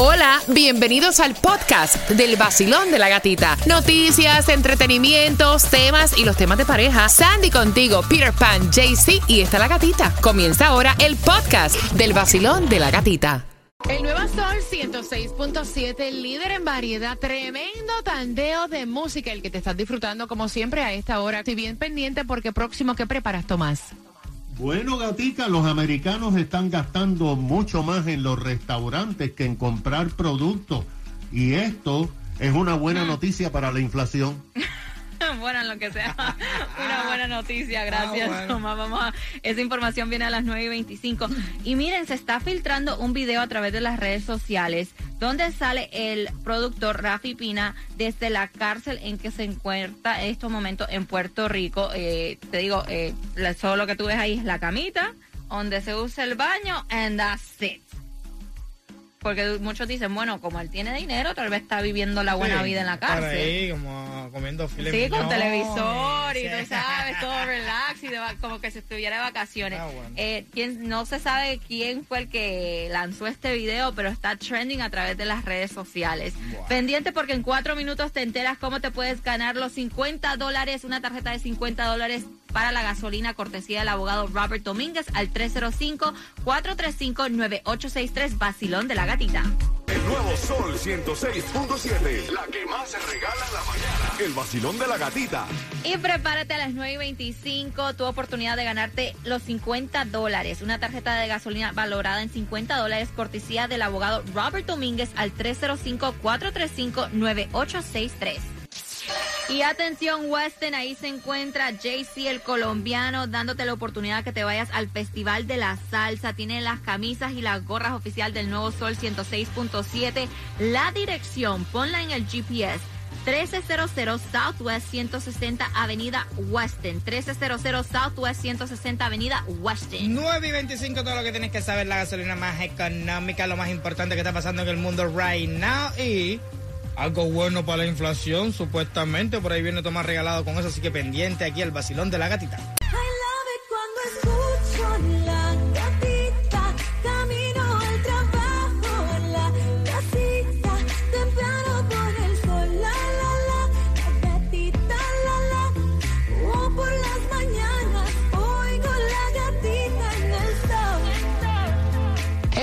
Hola, bienvenidos al podcast del vacilón de la gatita. Noticias, entretenimientos, temas y los temas de pareja. Sandy contigo, Peter Pan, JC y está la gatita. Comienza ahora el podcast del vacilón de la gatita. El Nuevo Sol 106.7, líder en variedad, tremendo tandeo de música, el que te estás disfrutando como siempre a esta hora. Estoy bien pendiente porque próximo, ¿qué preparas, Tomás? Bueno, gatica, los americanos están gastando mucho más en los restaurantes que en comprar productos. Y esto es una buena noticia para la inflación. bueno, lo que sea. Una buena noticia, gracias, ah, Vamos a, esa información viene a las 9 y 25. Y miren, se está filtrando un video a través de las redes sociales donde sale el productor Rafi Pina desde la cárcel en que se encuentra en estos momentos en Puerto Rico. Eh, te digo, eh, solo lo que tú ves ahí es la camita, donde se usa el baño, and that's it. Porque muchos dicen, bueno, como él tiene dinero, tal vez está viviendo la buena vida en la cárcel. ahí, como comiendo filet Sí, con televisor y, tú sabes, todo relax y como que se estuviera de vacaciones. Ah, eh, no se sabe quién fue el que lanzó este video, pero está trending a través de las redes sociales. Pendiente porque en cuatro minutos te enteras cómo te puedes ganar los 50 dólares, una tarjeta de 50 dólares para la gasolina, cortesía del abogado Robert Domínguez al 305-435-9863, Basilón de la Gatita. El nuevo Sol 106.7, la que más se regala en la mañana. El Basilón de la Gatita. Y prepárate a las 9 y 25, tu oportunidad de ganarte los 50 dólares. Una tarjeta de gasolina valorada en 50 dólares, cortesía del abogado Robert Domínguez al 305-435-9863. Y atención, Weston, ahí se encuentra JC el colombiano dándote la oportunidad que te vayas al Festival de la Salsa. Tiene las camisas y las gorras oficial del Nuevo Sol 106.7. La dirección, ponla en el GPS. 1300 Southwest 160 Avenida Weston. 1300 Southwest 160 Avenida Weston. 9 y 25, todo lo que tienes que saber, la gasolina más económica, lo más importante que está pasando en el mundo right now. Y algo bueno para la inflación, supuestamente. Por ahí viene Tomás regalado con eso, así que pendiente aquí el vacilón de la gatita.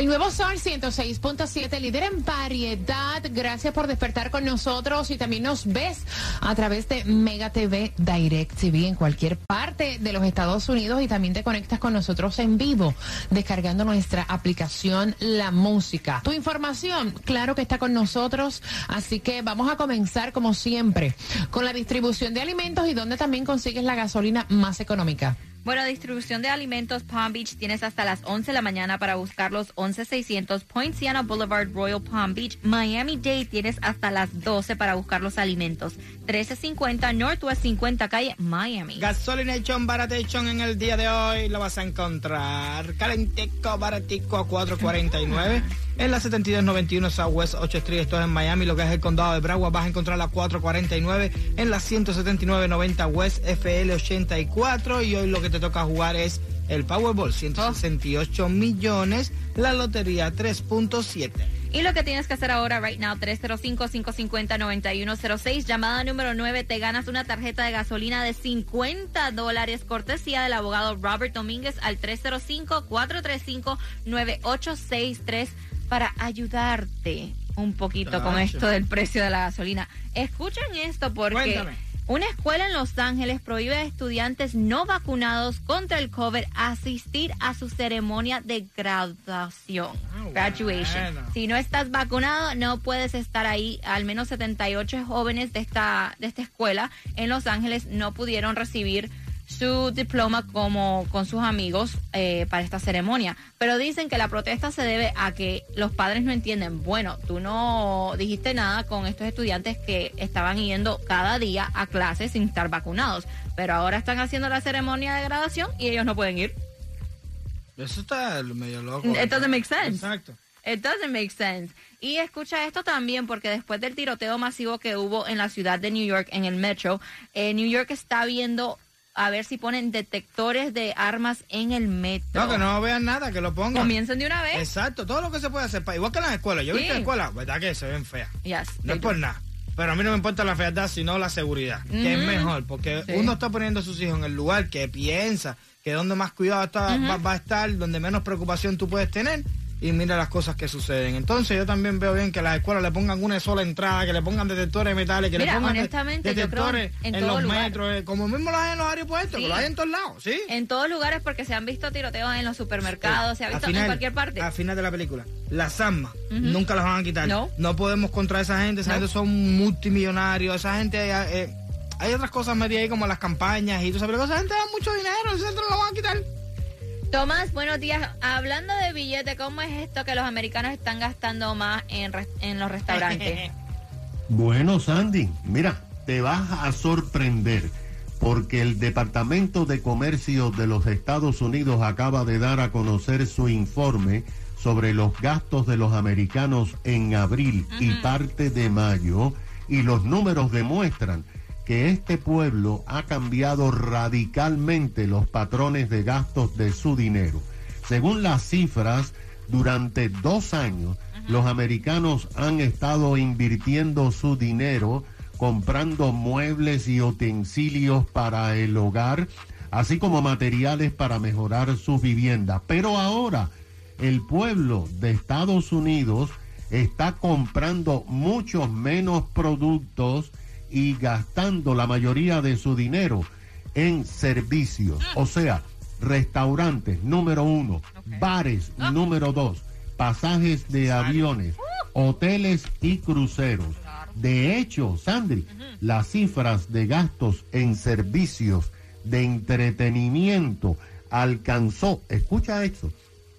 Nuevo Sol 106.7, líder en variedad. Gracias por despertar con nosotros y también nos ves a través de Mega TV Direct TV en cualquier parte de los Estados Unidos y también te conectas con nosotros en vivo descargando nuestra aplicación La Música. Tu información, claro que está con nosotros, así que vamos a comenzar como siempre con la distribución de alimentos y donde también consigues la gasolina más económica. Bueno, distribución de alimentos Palm Beach tienes hasta las 11 de la mañana para buscar los 11600 Poinciana Boulevard Royal Palm Beach. Miami Dade tienes hasta las 12 para buscar los alimentos. 1350 Northwest 50 calle Miami. Gasolination Baratation en el día de hoy lo vas a encontrar calentico baratico a 449. En la 7291 Southwest 8 Street, esto es en Miami, lo que es el condado de Broward, vas a encontrar la 449 en la 17990 West FL 84 y hoy lo que te toca jugar es el Powerball 168 millones, la lotería 3.7. Y lo que tienes que hacer ahora, right now, 305-550-9106, llamada número 9, te ganas una tarjeta de gasolina de 50 dólares, cortesía del abogado Robert Domínguez al 305-435-9863 para ayudarte un poquito con esto del precio de la gasolina. Escuchen esto porque una escuela en Los Ángeles prohíbe a estudiantes no vacunados contra el COVID asistir a su ceremonia de graduación. Ah, graduation. Si no estás vacunado, no puedes estar ahí. Al menos 78 jóvenes de esta, de esta escuela en Los Ángeles no pudieron recibir su diploma como con sus amigos eh, para esta ceremonia. Pero dicen que la protesta se debe a que los padres no entienden, bueno, tú no dijiste nada con estos estudiantes que estaban yendo cada día a clases sin estar vacunados, pero ahora están haciendo la ceremonia de graduación y ellos no pueden ir. Eso está medio loco. It doesn't make sense. Exacto. It doesn't make sense. Y escucha esto también, porque después del tiroteo masivo que hubo en la ciudad de New York, en el metro, eh, New York está viendo a ver si ponen detectores de armas en el metro. No, que no vean nada, que lo pongan. Comiencen de una vez. Exacto, todo lo que se puede hacer. Igual que en las escuelas. Yo he visto Sí. escuelas, ¿verdad que se ven feas? Yes, No es por nada. Pero a mí no me importa la fealdad, sino la seguridad, que es mejor, porque Sí. uno está poniendo a sus hijos en el lugar que piensa que donde más cuidado está, va, va a estar, donde menos preocupación tú puedes tener, y mira las cosas que suceden. Entonces yo también veo bien que las escuelas le pongan una sola entrada, que le pongan detectores de metales, que Mira, le pongan yo creo detectores en los lugar. metros, eh, como mismo lo hay en los aeropuertos, Sí. que lo hay en todos lados, ¿sí? En todos lugares porque se han visto tiroteos en los supermercados, se ha visto final- en cualquier parte. Al final de la película, las armas nunca las van a quitar. No. podemos contra esa gente, esa No. gente son multimillonarios, esa gente... eh, eh, hay otras cosas metidas ahí como las campañas y tú sabes, esa gente da mucho dinero, esa gente no lo van a quitar. Tomás, buenos días. Hablando de billetes, ¿cómo es esto que los americanos están gastando más en, en los restaurantes? Bueno, Sandy, mira, te vas a sorprender porque el Departamento de Comercio de los Estados Unidos acaba de dar a conocer su informe sobre los gastos de los americanos en abril y parte de mayo y los números demuestran que este pueblo ha cambiado radicalmente los patrones de gastos de su dinero. Según las cifras, durante dos años, los americanos han estado invirtiendo su dinero comprando muebles y utensilios para el hogar, así como materiales para mejorar sus viviendas. Pero ahora el pueblo de Estados Unidos está comprando muchos menos productos y gastando la mayoría de su dinero en servicios, o sea, restaurantes, número uno, bares, número dos, pasajes de aviones, hoteles y cruceros. De hecho, Sandri, las cifras de gastos en servicios de entretenimiento alcanzó, escucha esto,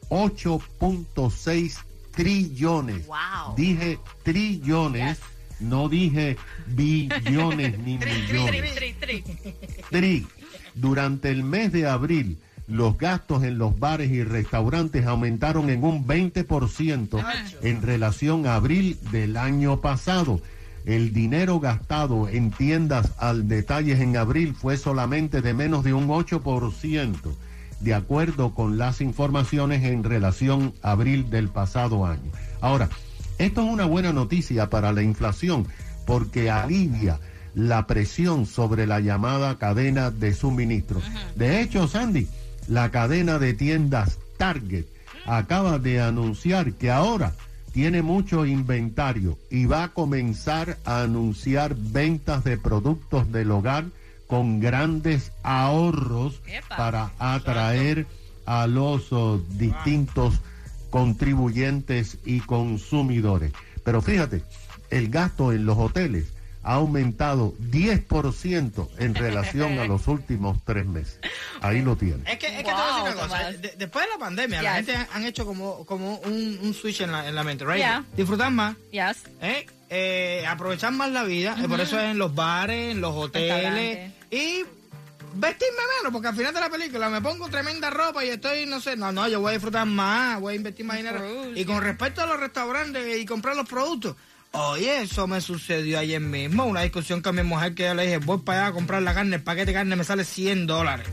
8.6 trillones. Wow. Dije trillones, no dije billones ni millones. Tri, durante el mes de abril, los gastos en los bares y restaurantes aumentaron en un 20% en relación a abril del año pasado. El dinero gastado en tiendas al detalle en abril fue solamente de menos de un 8%, de acuerdo con las informaciones en relación a abril del pasado año. Ahora, esto es una buena noticia para la inflación porque alivia la presión sobre la llamada cadena de suministro. De hecho, Sandy, la cadena de tiendas Target acaba de anunciar que ahora tiene mucho inventario y va a comenzar a anunciar ventas de productos del hogar con grandes ahorros Epa. para atraer a los oh, distintos contribuyentes y consumidores. Pero fíjate, el gasto en los hoteles ha aumentado 10% en relación a los últimos tres meses. Ahí lo tiene. Es que, es que te voy a decir Wow, una cosa. De- después de la pandemia, la gente han hecho como, como un, un switch en la, en la mente, right? Yeah. Disfrutar más, Yes. ¿eh? Eh, aprovechar más la vida. eh, por eso es en los bares, en los hoteles. Y vestirme menos, porque al final de la película me pongo tremenda ropa y estoy, no sé, no, no, yo voy a disfrutar más, voy a invertir más dinero. Y con respecto a los restaurantes y comprar los productos, oye, eso me sucedió ayer mismo, una discusión con mi mujer que yo le dije, voy para allá a comprar la carne, el paquete de carne me sale 100 dólares.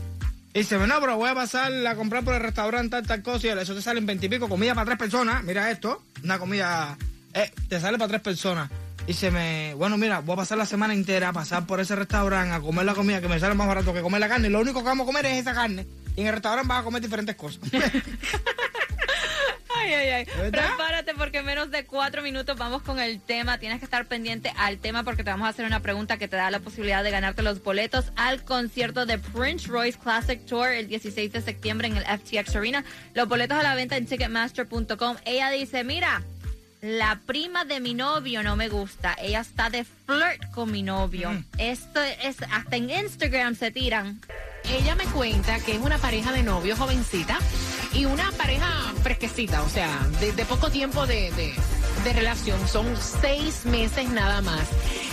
Y dice, no, pero voy a pasar a comprar por el restaurante tal, tal cosa y eso te salen 20 y pico, comida para tres personas, mira esto, una comida, eh, te sale para tres personas. Y se me, bueno, mira, voy a pasar la semana entera a pasar por ese restaurante a comer la comida que me sale más barato que comer la carne. Lo único que vamos a comer es esa carne. Y en el restaurante vas a comer diferentes cosas. Ay, ay, ay. Prepárate porque en menos de cuatro minutos vamos con el tema. Tienes que estar pendiente al tema porque te vamos a hacer una pregunta que te da la posibilidad de ganarte los boletos al concierto de Prince Royce Classic Tour el 16 de septiembre en el FTX Arena. Los boletos a la venta en ticketmaster.com. Ella dice, mira, la prima de mi novio no me gusta. Ella está de flirt con mi novio. Esto es, hasta en Instagram se tiran. Ella me cuenta que es una pareja de novios jovencita y una pareja fresquecita, o sea, de, de poco tiempo de, de- de relación. Son seis meses nada más.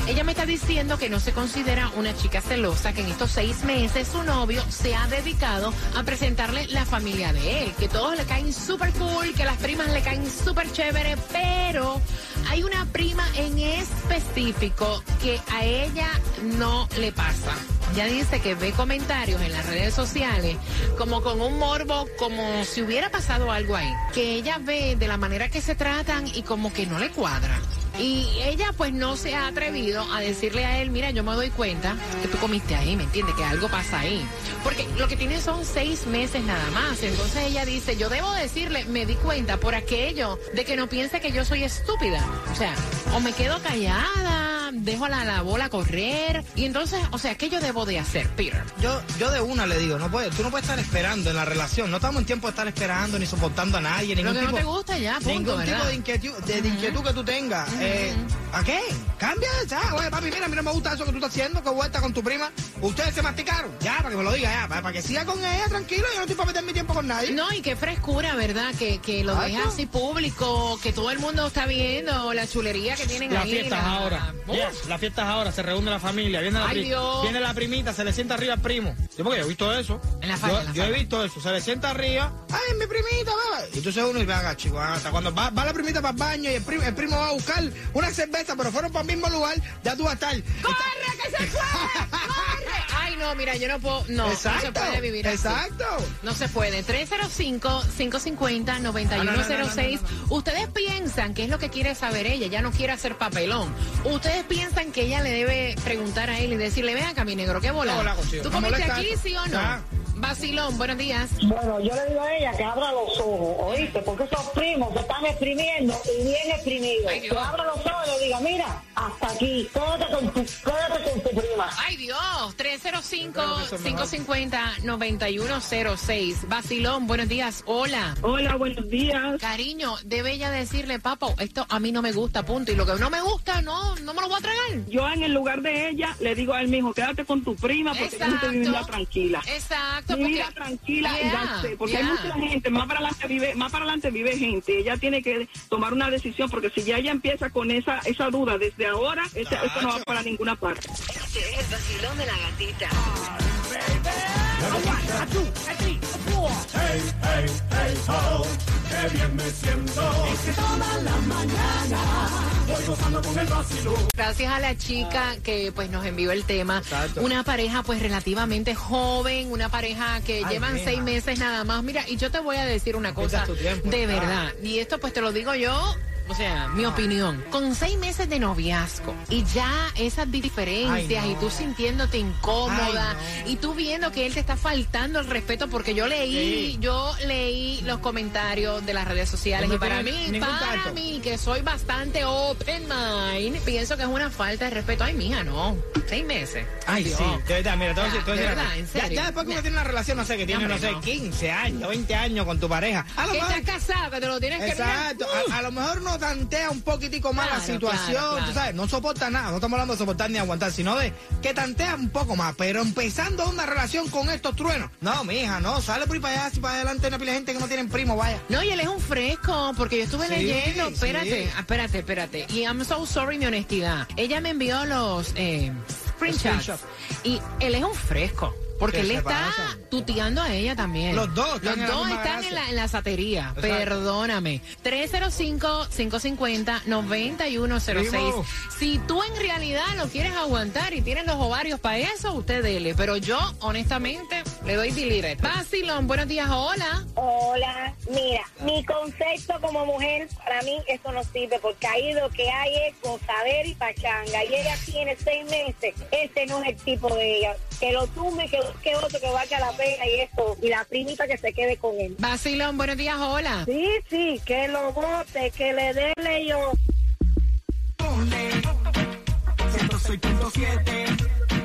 Ella me está diciendo que no se considera una chica celosa, que en estos seis meses su novio se ha dedicado a presentarle la familia de él, que todos le caen súper cool, que las primas le caen súper chévere, pero hay una prima en específico que a ella no le pasa. Ya dice que ve comentarios en las redes sociales como con un morbo, como si hubiera pasado algo ahí. Que ella ve de la manera que se tratan y como que no le cuadra. Y ella pues no se ha atrevido a decirle a él, mira, yo me doy cuenta que tú comiste ahí, ¿me entiendes? Que algo pasa ahí. Porque lo que tiene son seis meses nada más. Entonces ella dice, yo debo decirle, me di cuenta por aquello de que no piense que yo soy estúpida. O sea, o me quedo callada dejo la, la bola correr. Y entonces, o sea, ¿qué yo debo de hacer, Peter? Yo, yo de una le digo, no puedes, tú no puedes estar esperando en la relación. No estamos en tiempo de estar esperando ni soportando a nadie. Lo que no te gusta ya, punto, Ningún tipo de inquietud, de, inquietud que tú tengas. eh, ¿A qué? Cambia ya. Oye, papi, mira, a mí no me gusta eso que tú estás haciendo, que vuelta con tu prima. Ustedes se masticaron. Ya, para que me lo diga, ya. Para, que siga con ella, tranquilo. Yo no estoy para meter mi tiempo con nadie. No, y qué frescura, ¿verdad? Que, que lo deja así público, que todo el mundo está viendo la chulería que tienen la ahí. Fiestas ahora. Yes, las fiestas ahora se reúne la familia, viene la, viene la primita, se le sienta arriba al primo. Yo porque yo he visto eso. En la yo, he visto eso, se le sienta arriba, ay, mi primita, va. Y entonces uno y venga, chico, hasta cuando va, va, la primita para el baño y el primo, el primo va a buscar una cerveza, pero fueron para el mismo lugar, ya tú vas a estar. ¡Corre, que se fue! ¡Corre! Ay, no, mira, yo no puedo, no, exacto, no se puede vivir Exacto. No se puede. 305-550-9106. Ustedes piensan que es lo que quiere saber ella, ya no quiere hacer papelón. Ustedes piensan que ella le debe preguntar a él y decirle, ven acá, mi negro, ¿qué bola? ¿Tú comiste aquí, sí o no? Basilón, buenos días. Bueno, yo le digo a ella que abra los ojos, ¿oíste? Porque esos primos se están exprimiendo y bien exprimidos. Que abra los ojos y le diga, mira, hasta aquí, quédate con tu, quédate con tu prima. Ay, Dios, 305-550-9106. Basilón, buenos días, hola. Hola, buenos días. Cariño, debe ella decirle, papo, esto a mí no me gusta, punto. Y lo que no me gusta, no, no me lo voy a tragar. Yo en el lugar de ella le digo a él mismo, quédate con tu prima porque Exacto. te viviría tranquila. Exacto tranquila y porque hay mucha gente, más para adelante vive, más para adelante vive gente, ella tiene que tomar una decisión, porque si ya ella empieza con esa, esa duda desde ahora, esto no va para ninguna parte. Este es el vacilón de la gatita. bien me siento. la mañana con el Gracias a la chica que pues nos envió el tema. Una pareja pues relativamente joven, una pareja que llevan seis meses nada más. Mira, y yo te voy a decir una cosa de verdad. Y esto pues te lo digo yo o sea, mi opinión. Con seis meses de noviazgo y ya esas diferencias y tú sintiéndote incómoda y tú viendo que él te está faltando el respeto porque yo leí, yo leí los comentarios de las redes sociales y para mí, para mí, que soy bastante open mind, pienso que es una falta de respeto. Ay, mija, no. Seis meses. Ay, sí. De verdad, mira, te voy a verdad, en serio. Ya, después que uno tiene una relación, no sé, que tiene, no, sé, 15 años, 20 años con tu pareja. A lo que mejor... estás casado, que te lo tienes que Exacto. A, a, lo mejor no tantea un poquitico más la situación, tú sabes, no soporta nada, no estamos hablando de soportar ni aguantar, sino de que tantea un poco más, pero empezando una relación con estos truenos, no, mija, no, sale por ahí para allá, si para adelante una pila de gente que no tienen primo, vaya. No, y él es un fresco, porque yo estuve leyendo, espérate, espérate, espérate, y I'm so sorry mi honestidad, ella me envió los eh, screenshots, y él es un fresco. Porque él está tuteando a ella también. Los dos. Los dos están en la, en la satería. Perdóname. 305-550-9106. Si tú en realidad lo quieres aguantar y tienes los ovarios para eso, usted dele. Pero yo, honestamente, le doy delete. Basilón, buenos días. Hola. Hola. Mira, mi concepto como mujer, para mí, eso no sirve porque ahí lo que hay es saber y pachanga. Y ella tiene seis meses. Este no es el tipo de ella. Que lo tumbe, que que otro que valga la pena y esto, y la primita que se quede con él. Basilón, buenos días, hola. Sí, sí, que lo vote, que le dé yo. 106.7